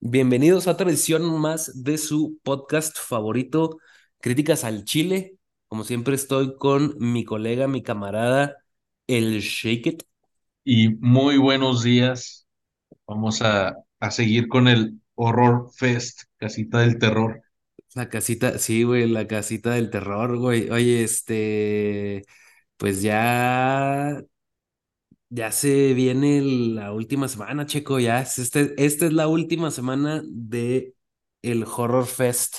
Bienvenidos a otra edición más de su podcast favorito, Críticas al Chile. Como siempre estoy con mi colega, mi camarada, el Shake It. Y muy buenos días. Vamos a, a seguir con el Horror Fest, Casita del Terror. La casita, sí, güey, la casita del terror, güey. Oye, este, pues ya, ya se viene la última semana, Checo, ya. es Este, esta es la última semana de el Horror Fest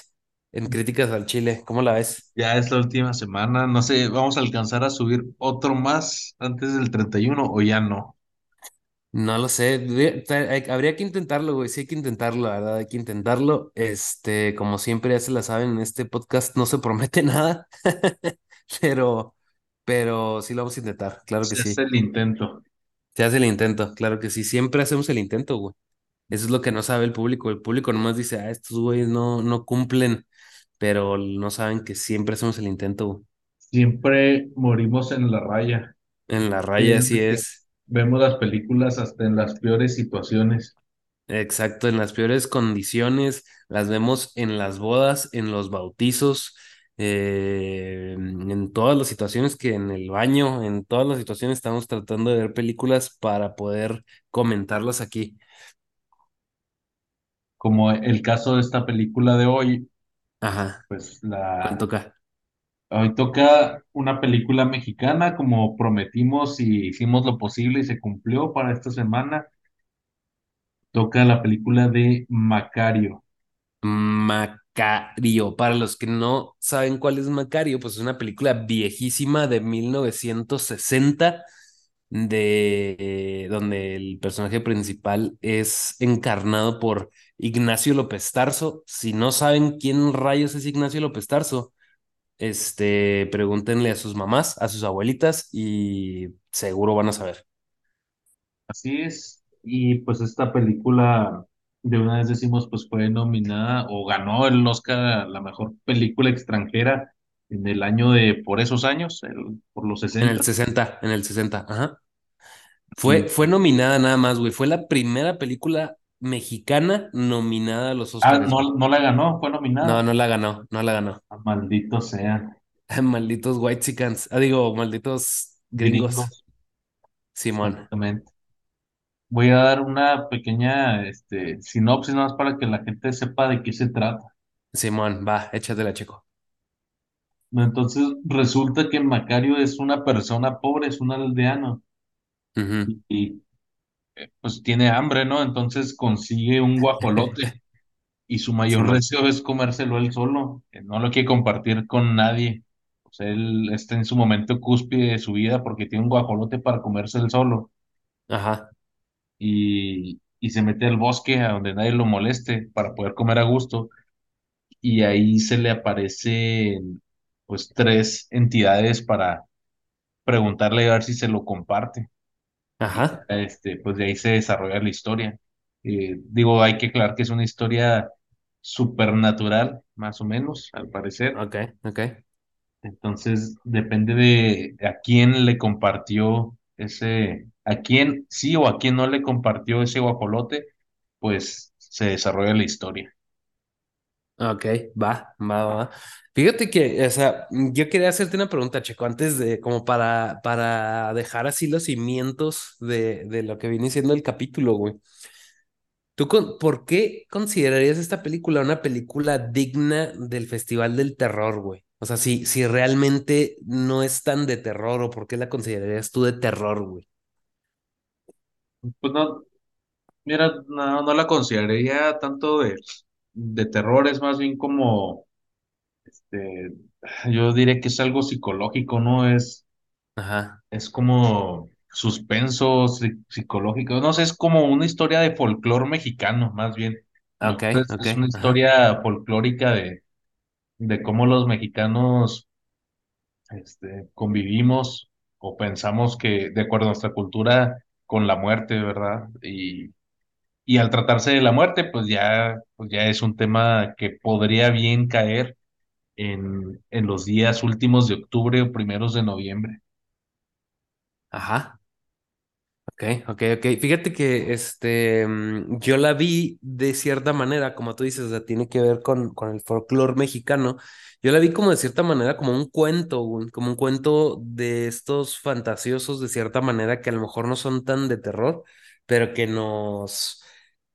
en Críticas al Chile. ¿Cómo la ves? Ya es la última semana. No sé, ¿vamos a alcanzar a subir otro más antes del 31 o ya no? No lo sé, habría que intentarlo, güey, sí hay que intentarlo, la verdad, hay que intentarlo. Este, como siempre ya se la saben, en este podcast no se promete nada, pero, pero sí lo vamos a intentar, claro que Se hace sí. el intento. Se hace el intento, claro que sí, siempre hacemos el intento, güey. Eso es lo que no sabe el público, el público nomás dice, ah, estos güeyes no, no cumplen, pero no saben que siempre hacemos el intento, güey. Siempre morimos en la raya. En la raya así es. Vemos las películas hasta en las peores situaciones. Exacto, en las peores condiciones, las vemos en las bodas, en los bautizos, eh, en todas las situaciones que en el baño, en todas las situaciones estamos tratando de ver películas para poder comentarlas aquí. Como el caso de esta película de hoy, Ajá, pues ¿cuál la toca? Hoy toca una película mexicana, como prometimos y hicimos lo posible y se cumplió para esta semana. Toca la película de Macario. Macario. Para los que no saben cuál es Macario, pues es una película viejísima de 1960 de donde el personaje principal es encarnado por Ignacio López Tarso. Si no saben quién rayos es Ignacio López Tarso, este, pregúntenle a sus mamás, a sus abuelitas y seguro van a saber. Así es. Y pues esta película, de una vez decimos, pues fue nominada o ganó el Oscar a la mejor película extranjera en el año de, por esos años, el- por los En 60. el 60, en el 60, ajá. Fue, fue nominada nada más, güey. Fue la primera película mexicana nominada a los ah, Oscars, no, güey. no la ganó, fue No, nominada. no la ganó, no la ganó. Ah, maldito sea, Malditos whitexicans. Ah, digo, malditos gringos. Simón, exactamente. Voy a dar una pequeña este, sinopsis más para que la gente sepa de qué se trata. Simón, va, échatela, chico. Entonces, resulta que Macario es una persona pobre, es un aldeano y, y, pues tiene hambre, ¿no? Entonces consigue un guajolote y su mayor deseo es comérselo él solo, que no lo quiere compartir con nadie. O sea, él está en su momento cúspide de su vida porque tiene un guajolote para comerse él solo ajá, y, y se mete al bosque a donde nadie lo moleste para poder comer a gusto y ahí se le aparecen pues tres entidades para preguntarle a ver si se lo comparte. Ajá. este, pues de ahí se desarrolla la historia. Eh, digo, hay que aclarar que es una historia supernatural, más o menos, al parecer. Ok, ok. Entonces, depende de a quién le compartió ese, a quién sí o a quién no le compartió ese guajolote, pues se desarrolla la historia. Ok, va, va, va. Fíjate que, o sea, yo quería hacerte una pregunta, Checo, antes de, como para, para dejar así los cimientos de, de lo que viene siendo el capítulo, güey. ¿Tú con, por qué considerarías esta película una película digna del Festival del Terror, güey? O sea, si, si realmente no es tan de terror, ¿o por qué la considerarías tú de terror, güey? Pues no, mira, no, no la consideraría tanto de, de terror, es más bien como, este, yo diría que es algo psicológico, ¿no? Es, Ajá, es como suspenso psi- psicológico, no sé, es como una historia de folclore mexicano, más bien. ok, Entonces, ok, es una ajá, historia folclórica de, de cómo los mexicanos, este, convivimos o pensamos que, de acuerdo a nuestra cultura, con la muerte, ¿verdad? Y Y al tratarse de la muerte, pues ya, pues ya es un tema que podría bien caer en, en los días últimos de octubre o primeros de noviembre. Ajá. Ok, ok, ok. Fíjate que este, mm, yo la vi de cierta manera, como tú dices, o sea, tiene que ver con, con el folclore mexicano. Yo la vi como de cierta manera, como un cuento, como un cuento de estos fantasiosos, de cierta manera, que a lo mejor no son tan de terror, pero que nos,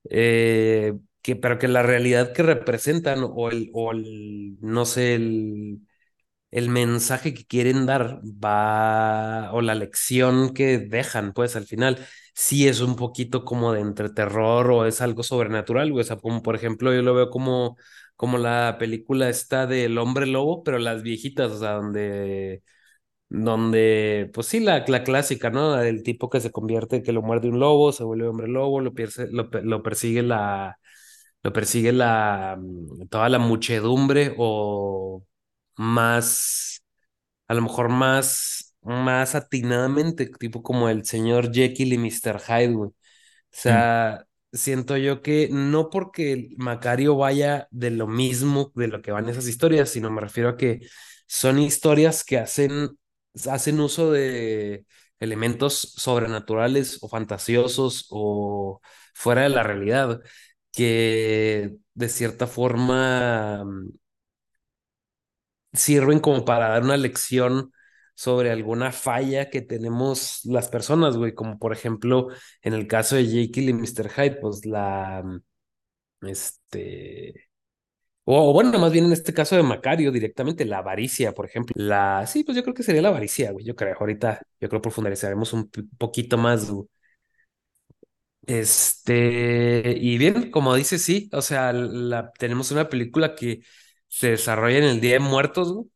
eh, que, pero que la realidad que representan, o el, o el, no sé, el el mensaje que quieren dar va, o la lección que dejan, pues al final, sí es un poquito como de entre terror o es algo sobrenatural, güey. O sea, como por ejemplo, yo lo veo como, como la película esta del hombre lobo, pero las viejitas, o sea, donde, donde, pues sí, la, la clásica, ¿no? Del tipo que se convierte, que lo muerde un lobo, se vuelve hombre lobo, lo, pierce- lo, lo persigue la, lo persigue la, mm, toda la muchedumbre o más a lo mejor más, más atinadamente, tipo como el señor Jekyll y Mr. Hyde, güey. O Mm. sea, siento yo que no porque el Macario vaya de lo mismo de lo que van esas historias, sino me refiero a que son historias que hacen, hacen uso de elementos sobrenaturales o fantasiosos o fuera de la realidad, que de cierta forma sirven como para dar una lección sobre alguna falla que tenemos las personas, güey, como por ejemplo en el caso de Jekyll y Mr. Hyde, pues la, este, o, bueno, más bien en este caso de Macario directamente, la avaricia, por ejemplo, la, sí, pues yo creo que sería la avaricia, güey, yo creo, ahorita, yo creo profundizaremos un poquito más. Este, y bien, como dice, sí, o sea, la, tenemos una película que se desarrolla en el Día de Muertos, güey.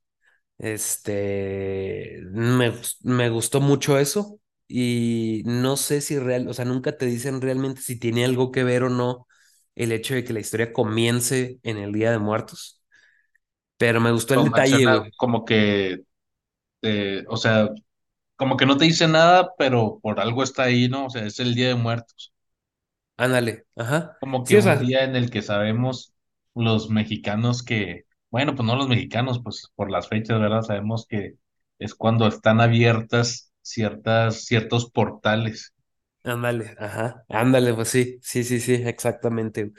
Este, me, me gustó mucho eso. Y no sé si real, o sea, nunca te dicen realmente si tiene algo que ver o no el hecho de que la historia comience en el Día de Muertos, pero me gustó el detalle, como que, eh, o sea, como que no te dice nada, pero por algo está ahí, ¿no? O sea, es el Día de Muertos. Ándale, ajá. Como que Sí, o un día en el que sabemos los mexicanos que, bueno, pues no los mexicanos, pues por las fechas, ¿verdad? Sabemos que es cuando están abiertas ciertas, ciertos portales. Ándale, ajá, ándale, pues sí, sí, sí, sí, exactamente.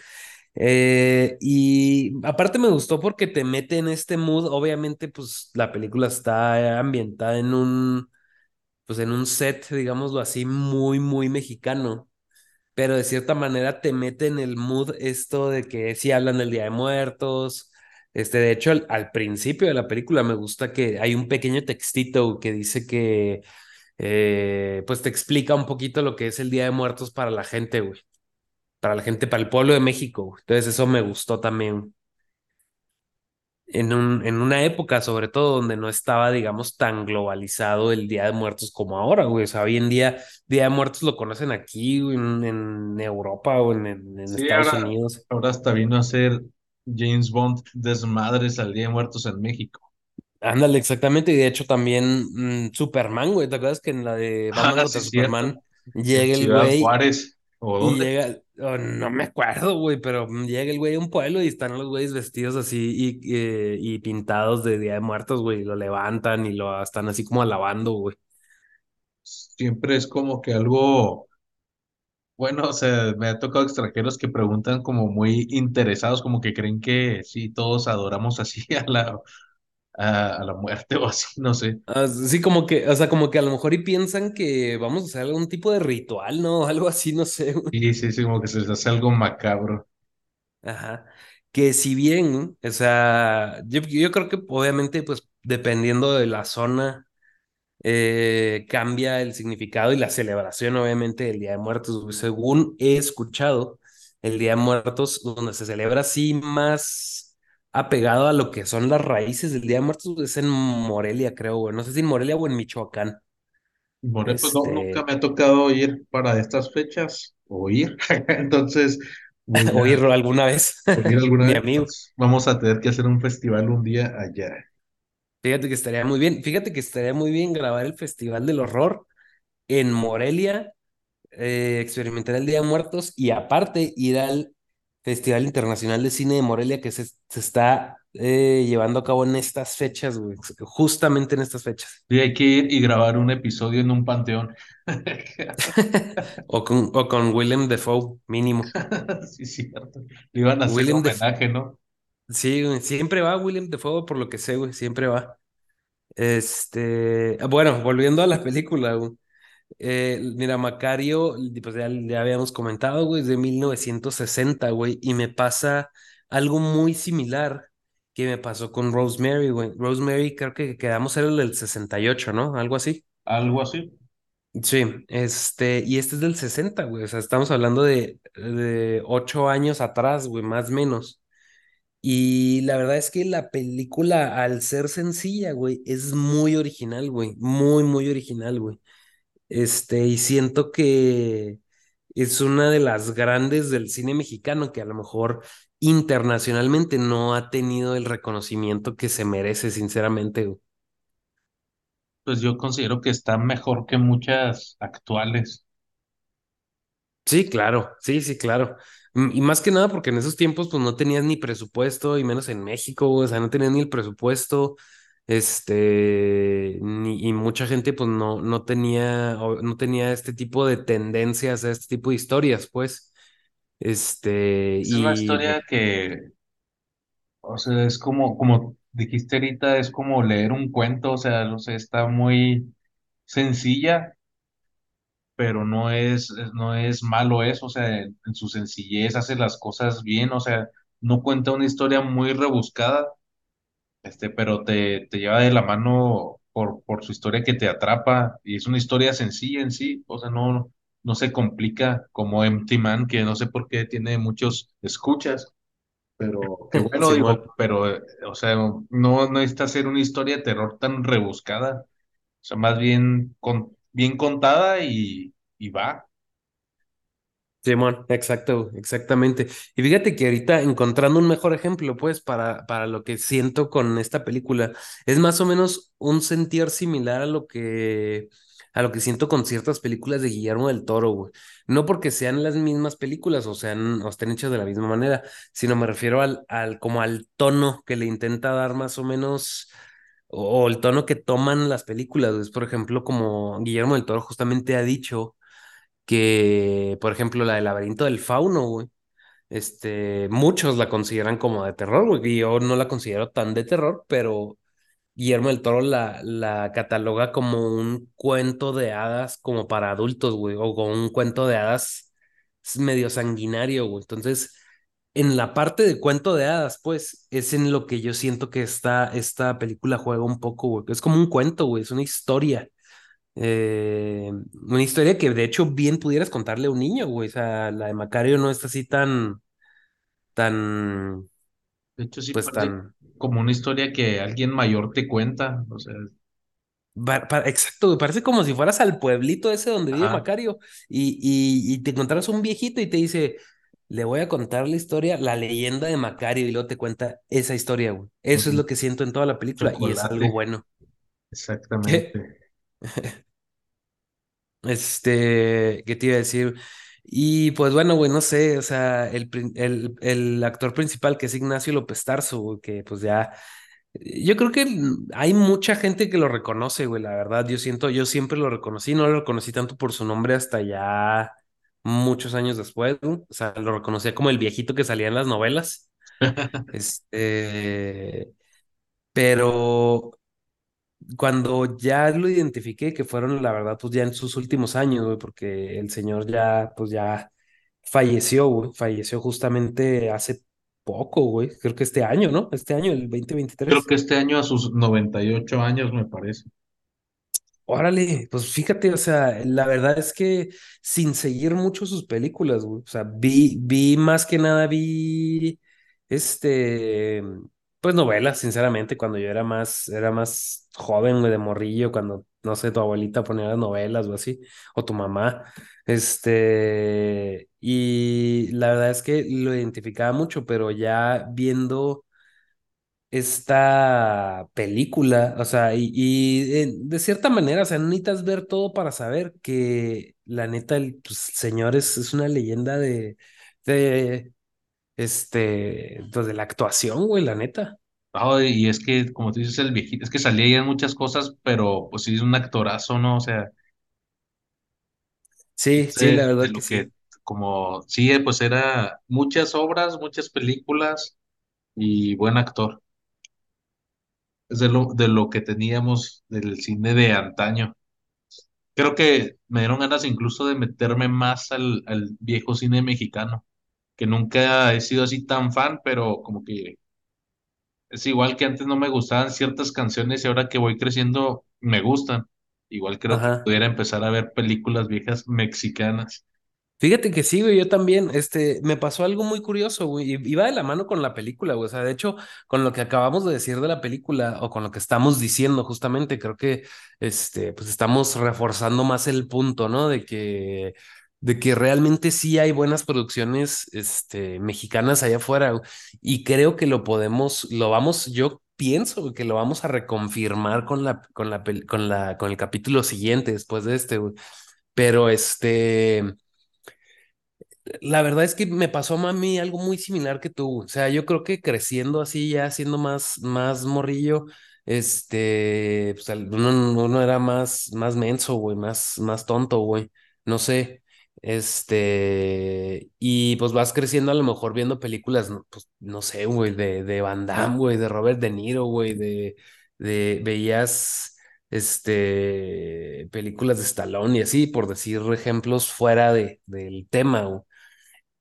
Eh, y aparte me gustó porque te mete en este mood, obviamente, pues la película está ambientada en un pues en un set, digámoslo así, muy, muy mexicano, pero de cierta manera te mete en el mood esto de que sí hablan del Día de Muertos. Este, de hecho, al, al principio de la película me gusta que hay un pequeño textito que dice que, eh, pues te explica un poquito lo que es el Día de Muertos para la gente, güey, para la gente, para el pueblo de México. güey. Entonces eso me gustó también. en un, en una época, sobre todo, donde no estaba, digamos, tan globalizado el Día de Muertos como ahora, güey. O sea, hoy en día, Día de Muertos lo conocen aquí, güey, en, en Europa o en, en, en Sí, Estados ahora, Unidos. ahora hasta vino a ser James Bond desmadres al Día de Muertos en México. Ándale, exactamente. Y de hecho, también mm, Superman, güey. ¿Te acuerdas que en la de Batman Ah, sí, contra cierto. Superman llega el güey Juárez. ¿O y dónde? llega, oh, no me acuerdo, güey, pero llega el güey a un pueblo y están los güeyes vestidos así y, eh, y pintados de Día de Muertos, güey. y Lo levantan y lo están así como alabando, güey. Siempre es como que algo Bueno, o sea, me ha tocado extranjeros que preguntan como muy interesados, como que creen que sí, todos adoramos así a la, a, a la muerte o así, no sé. Ah, sí, como que, o sea, como que a lo mejor y piensan que vamos a hacer algún tipo de ritual, ¿no? Algo así, no sé. Sí, sí, sí, como que se les hace algo macabro. Ajá. Que si bien, o sea, yo, yo creo que obviamente, pues, dependiendo de la zona, eh, cambia el significado y la celebración, obviamente, del Día de Muertos. Según he escuchado, el Día de Muertos, donde se celebra así más apegado a lo que son las raíces del Día de Muertos, es en Morelia, creo, güey. No sé si en Morelia o en Michoacán. Pues no, nunca Este, me ha tocado ir para estas fechas o ir, entonces oírlo alguna vez, o ir alguna mi vez. pues, vamos a tener que hacer un festival un día allá. Fíjate que estaría muy bien, fíjate que estaría muy bien grabar el Festival del Horror en Morelia, eh, experimentar el Día de Muertos y aparte ir al Festival Internacional de Cine de Morelia que se, se está eh, llevando a cabo en estas fechas, güey, justamente en estas fechas. Y hay que ir y grabar un episodio en un panteón. O con, o con Willem Dafoe, mínimo. Sí, cierto. Le iban a hacer Dafoe, homenaje, ¿no? sí, güey, siempre va Willem Dafoe, por lo que sé, güey, siempre va. Este, bueno, volviendo a la película, güey. Eh, mira, Macario, pues ya, ya habíamos comentado, güey, es de 1960, güey, y me pasa algo muy similar que me pasó con Rosemary, güey. Rosemary creo que quedamos era el del 68, ¿no? Algo así. Algo así. Sí, este, y este es del 60, güey, o sea, estamos hablando de, de ocho años atrás, güey, más o menos. Y la verdad es que la película, al ser sencilla, güey, es muy original, güey, muy, muy original, güey. Este, y siento que es una de las grandes del cine mexicano que a lo mejor internacionalmente no ha tenido el reconocimiento que se merece, sinceramente. Pues yo considero que está mejor que muchas actuales. Sí, claro, sí, sí, claro. Y más que nada porque en esos tiempos pues no tenías ni presupuesto, y menos en México, o sea, no tenías ni el presupuesto, este, ni, y mucha gente pues no, no tenía, o no tenía este tipo de tendencias, a este tipo de historias, pues, este, Es una historia que, o sea, es como, como dijiste ahorita, es como leer un cuento, o sea, no sé, está muy sencilla, pero no es, es- no es malo eso, o sea, en, en su sencillez hace las cosas bien, o sea, no cuenta una historia muy rebuscada, este, pero te, te lleva de la mano por, por su historia que te atrapa, y es una historia sencilla en sí, o sea, no, no se complica como Empty Man, que no sé por qué tiene muchos escuchas. Pero qué bueno, digo, pero, eh, o sea, no, no necesita ser una historia de terror tan rebuscada. O sea, más bien, con, bien contada y, y va. Simón, exacto, exactamente. Y fíjate que ahorita encontrando un mejor ejemplo, pues, para, para lo que siento con esta película, es más o menos un sentir similar a lo que, a lo que siento con ciertas películas de Guillermo del Toro, güey. No porque sean las mismas películas o sean, o estén hechas de la misma manera, sino me refiero al, al, como al tono que le intenta dar más o menos, o, o el tono que toman las películas. Es, por ejemplo, como Guillermo del Toro justamente ha dicho que, por ejemplo, la del laberinto del fauno, güey. Este, muchos la consideran como de terror, güey, y yo no la considero tan de terror, pero Guillermo del Toro la, la cataloga como un cuento de hadas como para adultos, güey, o como un cuento de hadas medio sanguinario, güey. Entonces, en la parte de cuento de hadas, pues, es en lo que yo siento que esta, esta película juega un poco, güey. Es como un cuento, güey, es una historia. Eh, una historia que de hecho bien pudieras contarle a un niño, güey. O sea, la de Macario no es así tan, tan, De hecho, sí pues tan. como una historia que alguien mayor te cuenta. O sea, exacto, güey, parece como si fueras al pueblito ese donde vive ajá. Macario y, y, y te encontraras un viejito y te dice, le voy a contar la historia, la leyenda de Macario, y luego te cuenta esa historia, güey. Eso es lo que siento en toda la película y es algo bueno. exactamente. Este, ¿qué te iba a decir? Y pues bueno, güey, no sé, o sea, el, el, el actor principal que es Ignacio López Tarso, güey, que pues ya, yo creo que hay mucha gente que lo reconoce, güey, la verdad, yo siento, yo siempre lo reconocí, no lo reconocí tanto por su nombre hasta ya muchos años después, güey, o sea, lo reconocía como el viejito que salía en las novelas, este, pero cuando ya lo identifiqué, que fueron, la verdad, pues ya en sus últimos años, güey, porque el señor ya, pues ya falleció, güey, falleció justamente hace poco, güey, creo que este año, ¿no? Este año, el Creo 2023. que este año a sus 98 años, me parece. Órale, pues fíjate, o sea, la verdad es que sin seguir mucho sus películas, güey, o sea, vi, vi más que nada, vi, este, pues novelas, sinceramente, cuando yo era más, era más joven, güey, de morrillo, cuando, no sé, tu abuelita ponía las novelas o así, o tu mamá, este, y la verdad es que lo identificaba mucho, pero ya viendo esta película, o sea, y, eh, de cierta manera, o sea, necesitas ver todo para saber que la neta, el pues, señor es, es una leyenda de, de, este, pues de la actuación, güey, la neta. Ah, y es que, como tú dices, el viejito, es que salía ahí en muchas cosas, pero pues sí es un actorazo, ¿no? O sea, Sí, sí, la verdad que sí. que, como, sí, eh, pues era muchas obras, muchas películas y buen actor. Es de lo, de lo que teníamos del cine de antaño. Creo que me dieron ganas incluso de meterme más al, al viejo cine mexicano, que nunca he sido así tan fan, pero como que es igual que antes no me gustaban ciertas canciones y ahora que voy creciendo me gustan. Igual creo que pudiera empezar a ver películas viejas mexicanas. Fíjate que sí, güey, yo también, este, me pasó algo muy curioso, güey, y iba de la mano con la película, güey, o sea, de hecho, con lo que acabamos de decir de la película, o con lo que estamos diciendo justamente, creo que, este, pues estamos reforzando más el punto, ¿no? De que, de que realmente sí hay buenas producciones, este, mexicanas allá afuera, y creo que lo podemos, lo vamos, yo pienso que lo vamos a reconfirmar con la, con la, con la, con el capítulo siguiente, después de este, pero este... La verdad es que me pasó a mí algo muy similar que tú. O sea, yo creo que creciendo así, ya siendo más, más morrillo, este, pues uno era más, más menso, güey, más, más tonto, güey. No sé. Este, y pues vas creciendo a lo mejor viendo películas, no, pues no sé, güey, de, de Van Damme, güey, de Robert De Niro, güey, de, de, veías, este, películas de Stallone y así, por decir ejemplos fuera de, del tema, güey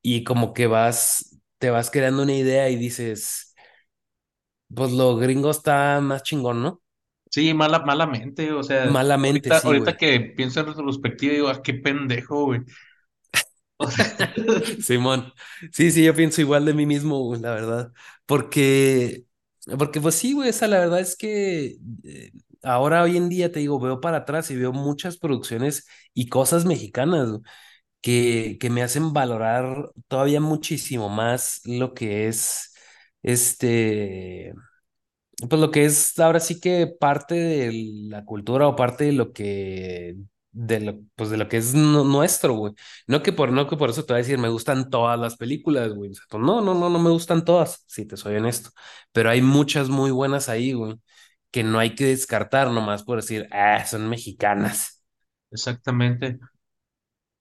y como que vas, te vas creando una idea y dices, pues lo gringo está más chingón, ¿no? Sí, mala, malamente, o sea, Malamente, ahorita, sí, ahorita güey. que pienso en retrospectiva, digo, ah, qué pendejo, güey. Simón. Sí, sí, yo pienso igual de mí mismo, la verdad. Porque, porque pues sí, güey, esa la verdad es que eh, ahora hoy en día te digo, veo para atrás y veo muchas producciones y cosas mexicanas que, que me hacen valorar todavía muchísimo más lo que es este Pues lo que es ahora sí que parte de la cultura o parte de lo que de lo, pues de lo que es nu- nuestro, güey. No que por no que por eso te voy a decir me gustan todas las películas, güey. O sea, pues no, no, no, no me gustan todas, si te soy honesto. Pero hay muchas muy buenas ahí, güey, que no hay que descartar nomás por decir, ah, son mexicanas. exactamente.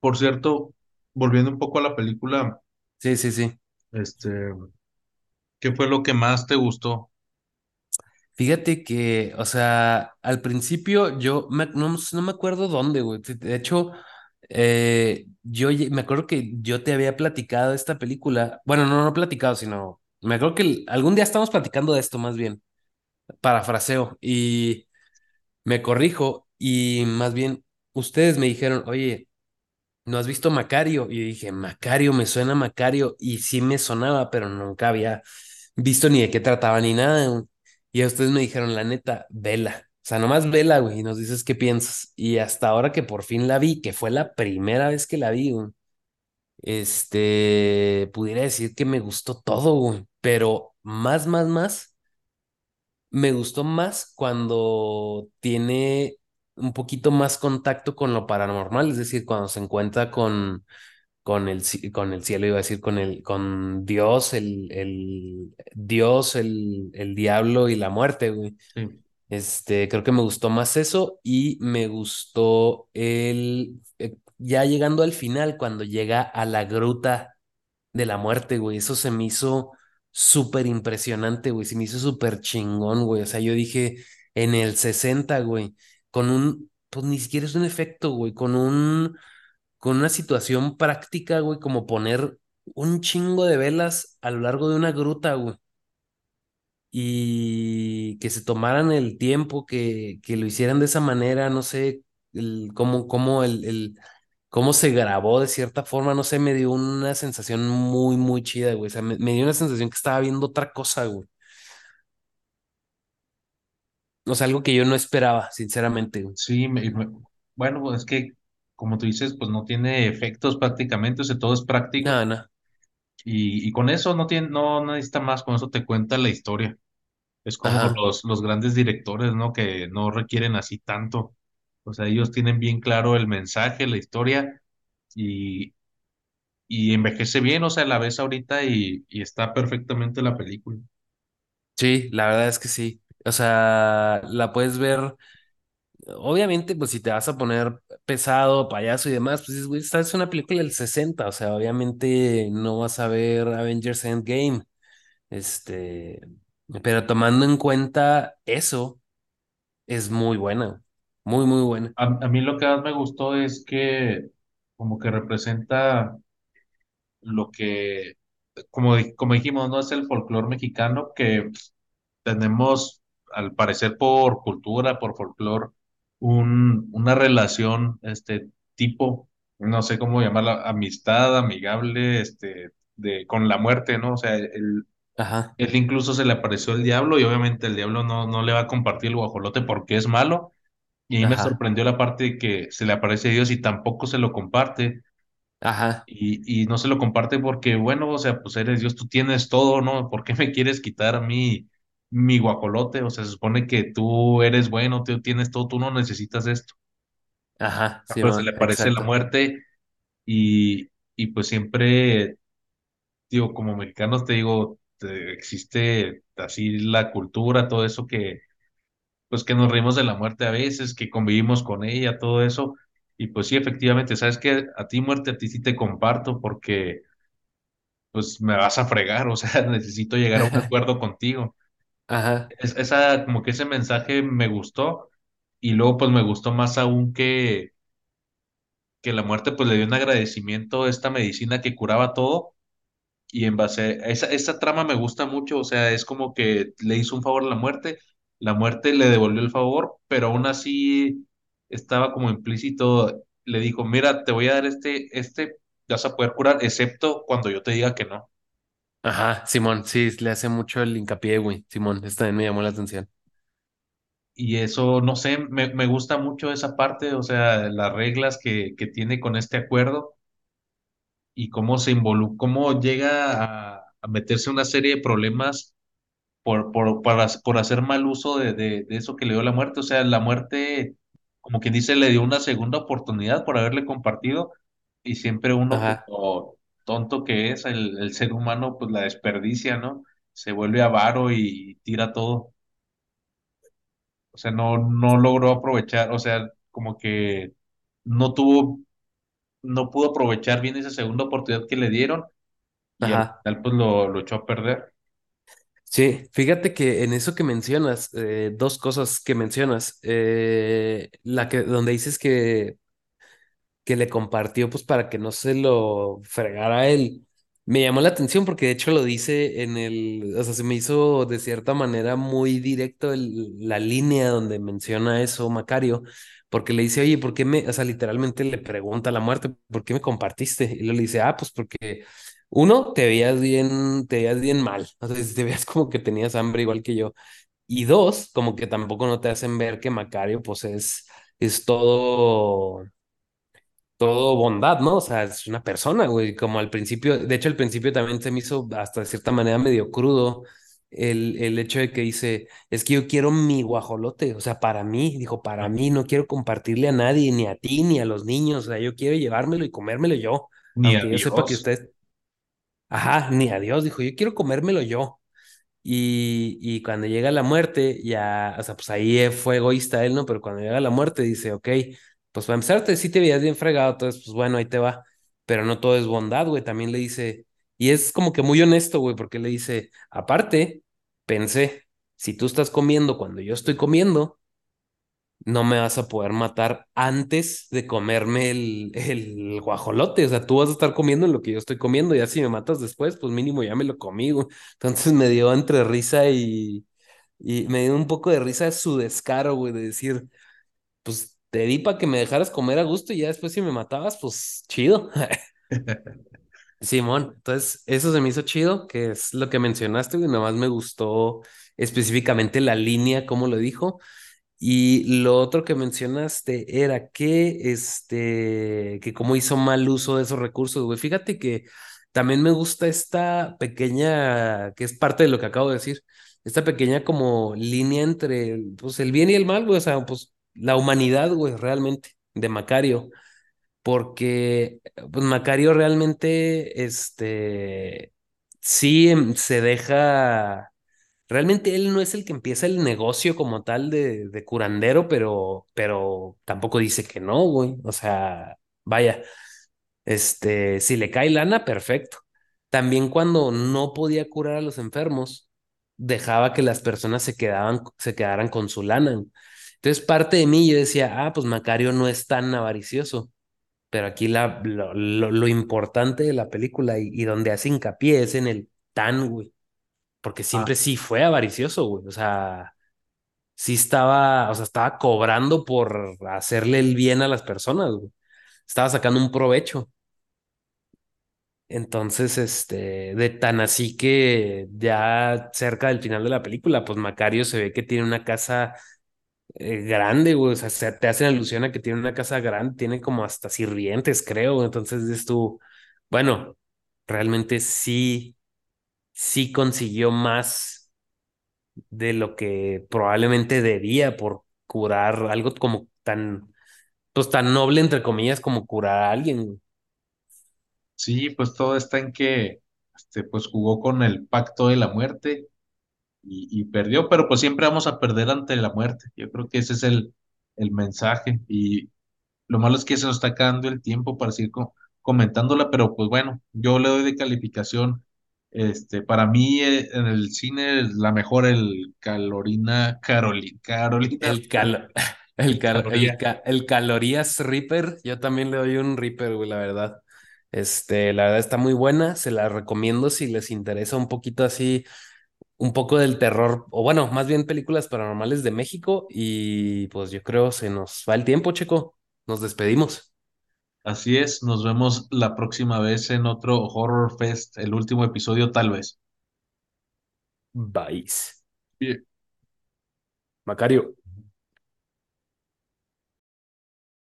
Por cierto, volviendo un poco a la película, Sí, sí, sí. este, ¿qué fue lo que más te gustó? Fíjate que, o sea, al principio yo no, no me acuerdo dónde, güey. De hecho, eh, yo me acuerdo que yo te había platicado esta película. Bueno, no, no platicado, sino me acuerdo que algún día estamos platicando de esto más bien, parafraseo, y me corrijo, y más bien ustedes me dijeron, oye. ¿No has visto Macario? Y dije, Macario, me suena Macario. Y sí me sonaba, pero nunca había visto ni de qué trataba ni nada. Y a ustedes me dijeron, la neta, vela. O sea, nomás vela, güey, y nos dices qué piensas. Y hasta ahora que por fin la vi, que fue la primera vez que la vi, güey, este, pudiera decir que me gustó todo, güey. Pero más, más, más, me gustó más cuando tiene un poquito más contacto con lo paranormal, es decir, cuando se encuentra con con el, con el cielo, iba a decir, con el, con Dios, el, el Dios, el, el diablo y la muerte, güey. Sí, Este, creo que me gustó más eso y me gustó el, eh, ya llegando al final, cuando llega a la gruta de la muerte, güey, eso se me hizo súper impresionante, güey, se me hizo súper chingón, güey, o sea, yo dije, en el 60 güey, con un, pues ni siquiera es un efecto, güey, con un con una situación práctica, güey, como poner un chingo de velas a lo largo de una gruta, güey, y que se tomaran el tiempo, que, que lo hicieran de esa manera, no sé, el, cómo, cómo, el, el, cómo se grabó de cierta forma, no sé, me dio una sensación muy, muy chida, güey, o sea, me, dio una sensación que estaba viendo otra cosa, güey, o sea, algo que yo no esperaba, sinceramente, sí, me- me- bueno, es que, como tú dices, pues no tiene efectos prácticamente, o sea, todo es práctico. No, no, Y, y con eso no tiene, no necesita más, con eso te cuenta la historia. Es como ajá, los, los grandes directores, ¿no? Que no requieren así tanto. O sea, ellos tienen bien claro el mensaje, la historia, y, y envejece bien, o sea, la ves ahorita y, y está perfectamente la película. Sí, la verdad es que sí. O sea, la puedes ver. Obviamente, pues si te vas a poner pesado, payaso y demás, pues güey, es una película del 60, o sea, obviamente no vas a ver Avengers Endgame, este, pero tomando en cuenta eso, es muy buena, muy, muy buena. A, a mí lo que más me gustó es que como que representa lo que, como, como dijimos, no es el folclore mexicano que tenemos, al parecer por cultura, por folclore, un, una relación, este tipo, no sé cómo llamarla, amistad, amigable, este, de, con la muerte, ¿no? O sea, él, Ajá, él incluso se le apareció el diablo y obviamente el diablo no, no le va a compartir el guajolote porque es malo. Y ahí me sorprendió la parte de que se le aparece Dios y tampoco se lo comparte. ajá, Y, y no se lo comparte porque, bueno, o sea, pues eres Dios, tú tienes todo, ¿no? ¿Por qué me quieres quitar a mí mi guajolote? O sea, se supone que tú eres bueno, tú tienes todo, tú no necesitas esto. ajá, Ah, Pero se le aparece la exacto. muerte y, y pues siempre, digo, como mexicanos te digo, te- existe así la cultura, todo eso que, pues que nos reímos de la muerte a veces, que convivimos con ella, todo eso. Y pues sí, efectivamente, sabes que a ti muerte, a ti sí te comparto porque pues me vas a fregar, o sea, necesito llegar a un acuerdo contigo. Ajá, Es- esa, como que ese mensaje me gustó y luego pues me gustó más aún que, que la muerte pues le dio un agradecimiento a esta medicina que curaba todo y en base a esa, esa trama me gusta mucho, o sea, es como que le hizo un favor a la muerte, la muerte le devolvió el favor, pero aún así estaba como implícito, le dijo, mira, te voy a dar este, este, vas a poder curar, excepto cuando yo te diga que no. Ajá, Simón, sí, le hace mucho el hincapié, güey, Simón, esta también me llamó la atención. Y eso, no sé, me, me gusta mucho esa parte, o sea, las reglas que, que tiene con este acuerdo y cómo se involucra, cómo llega a, a meterse una serie de problemas por, por, para- por hacer mal uso de, de, de eso que le dio la muerte. O sea, la muerte, como quien dice, le dio una segunda oportunidad por haberle compartido y siempre uno Ajá, como tonto que es, el, el ser humano pues la desperdicia, ¿no? Se vuelve avaro y tira todo. O sea, no, no logró aprovechar, o sea, como que no tuvo, no pudo aprovechar bien esa segunda oportunidad que le dieron y al final pues lo, lo echó a perder. Sí, fíjate que en eso que mencionas, eh, dos cosas que mencionas, eh, la que donde dices que, que le compartió pues para que no se lo fregara a él, me llamó la atención porque de hecho lo dice en el, o sea, se me hizo de cierta manera muy directo la línea donde menciona eso Macario, porque le dice, oye, ¿por qué me, o sea, literalmente le pregunta a la muerte, ¿por qué me compartiste? Y le dice, ah, pues porque uno, te veías bien, te veías bien mal, o sea, te veías como que tenías hambre igual que yo. Y dos, como que tampoco no te hacen ver que Macario, pues es, es todo, todo bondad, ¿no? O sea, es una persona, güey, como al principio, de hecho al principio también se me hizo hasta de cierta manera medio crudo el, el hecho de que dice, es que yo quiero mi guajolote, o sea, para mí, dijo, para mí, no quiero compartirle a nadie, ni a ti, ni a los niños, o sea, yo quiero llevármelo y comérmelo yo, Ni a aunque yo sepa que Dios, usted, ajá, ni a Dios, dijo, yo quiero comérmelo yo. Y, y cuando llega la muerte, ya, o sea, pues ahí fue egoísta él, ¿no? Pero cuando llega la muerte dice, ok, pues para empezar, te, te veías bien fregado, entonces, pues bueno, ahí te va. Pero no todo es bondad, güey. También le dice, y es como que muy honesto, güey, porque le dice, aparte, pensé, si tú estás comiendo cuando yo estoy comiendo, no me vas a poder matar antes de comerme el, el guajolote. O sea, tú vas a estar comiendo en lo que yo estoy comiendo. Ya si me matas después, pues mínimo ya me lo comí, güey. Entonces me dio entre risa y, y me dio un poco de risa su descaro, güey, de decir, pues te di para que me dejaras comer a gusto y ya después si me matabas, pues chido. Simón, entonces eso se me hizo chido, que es lo que mencionaste, güey. Nada más me gustó específicamente la línea, como lo dijo. Y lo otro que mencionaste era que, este, que cómo hizo mal uso de esos recursos, güey. Fíjate que también me gusta esta pequeña, que es parte de lo que acabo de decir, esta pequeña como línea entre, pues, el bien y el mal, güey. O sea, pues, la humanidad, güey, realmente, de Macario. porque pues Macario realmente, este, sí em, se deja, realmente él no es el que empieza el negocio como tal de, de curandero, pero, pero tampoco dice que no, güey, o sea, vaya, este, si le cae lana, perfecto. También cuando no podía curar a los enfermos, dejaba que las personas se quedaban, se quedaran con su lana. Entonces, parte de mí yo decía, ah, pues Macario no es tan avaricioso. Pero aquí la, lo, lo, lo importante de la película y, y donde hace hincapié es en el tan, güey. Porque Ah, siempre sí fue avaricioso, güey. O sea, sí estaba, o sea, estaba cobrando por hacerle el bien a las personas, güey. Estaba sacando un provecho. Entonces, este, de tan así que ya cerca del final de la película, pues Macario se ve que tiene una casa eh, grande, güey. O sea, se- te hacen alusión a que tiene una casa grande, tiene como hasta sirvientes, creo. Entonces dices tú, bueno, realmente sí, sí consiguió más de lo que probablemente debía por curar algo como tan, pues tan noble, entre comillas, como curar a alguien. sí, pues todo está en que este, pues jugó con el pacto de la muerte y, y perdió, pero pues siempre vamos a perder ante la muerte. Yo creo que ese es el, el mensaje y lo malo es que se nos está acabando el tiempo para seguir co- comentándola, pero pues bueno, yo le doy de calificación. Este, para mí eh, en el cine es la mejor el Carolina, Carolina, Carolina, El cal, el cal, el ca- el calorías Reaper, yo también le doy un Reaper, güey, la verdad. Este, la verdad está muy buena, se la recomiendo si les interesa un poquito así, un poco del terror, o bueno, más bien películas paranormales de México, y pues yo creo se nos va el tiempo, Checo. Nos despedimos. Así es, nos vemos la próxima vez en otro Horror Fest, el último episodio tal vez. Bye. Bien. Macario.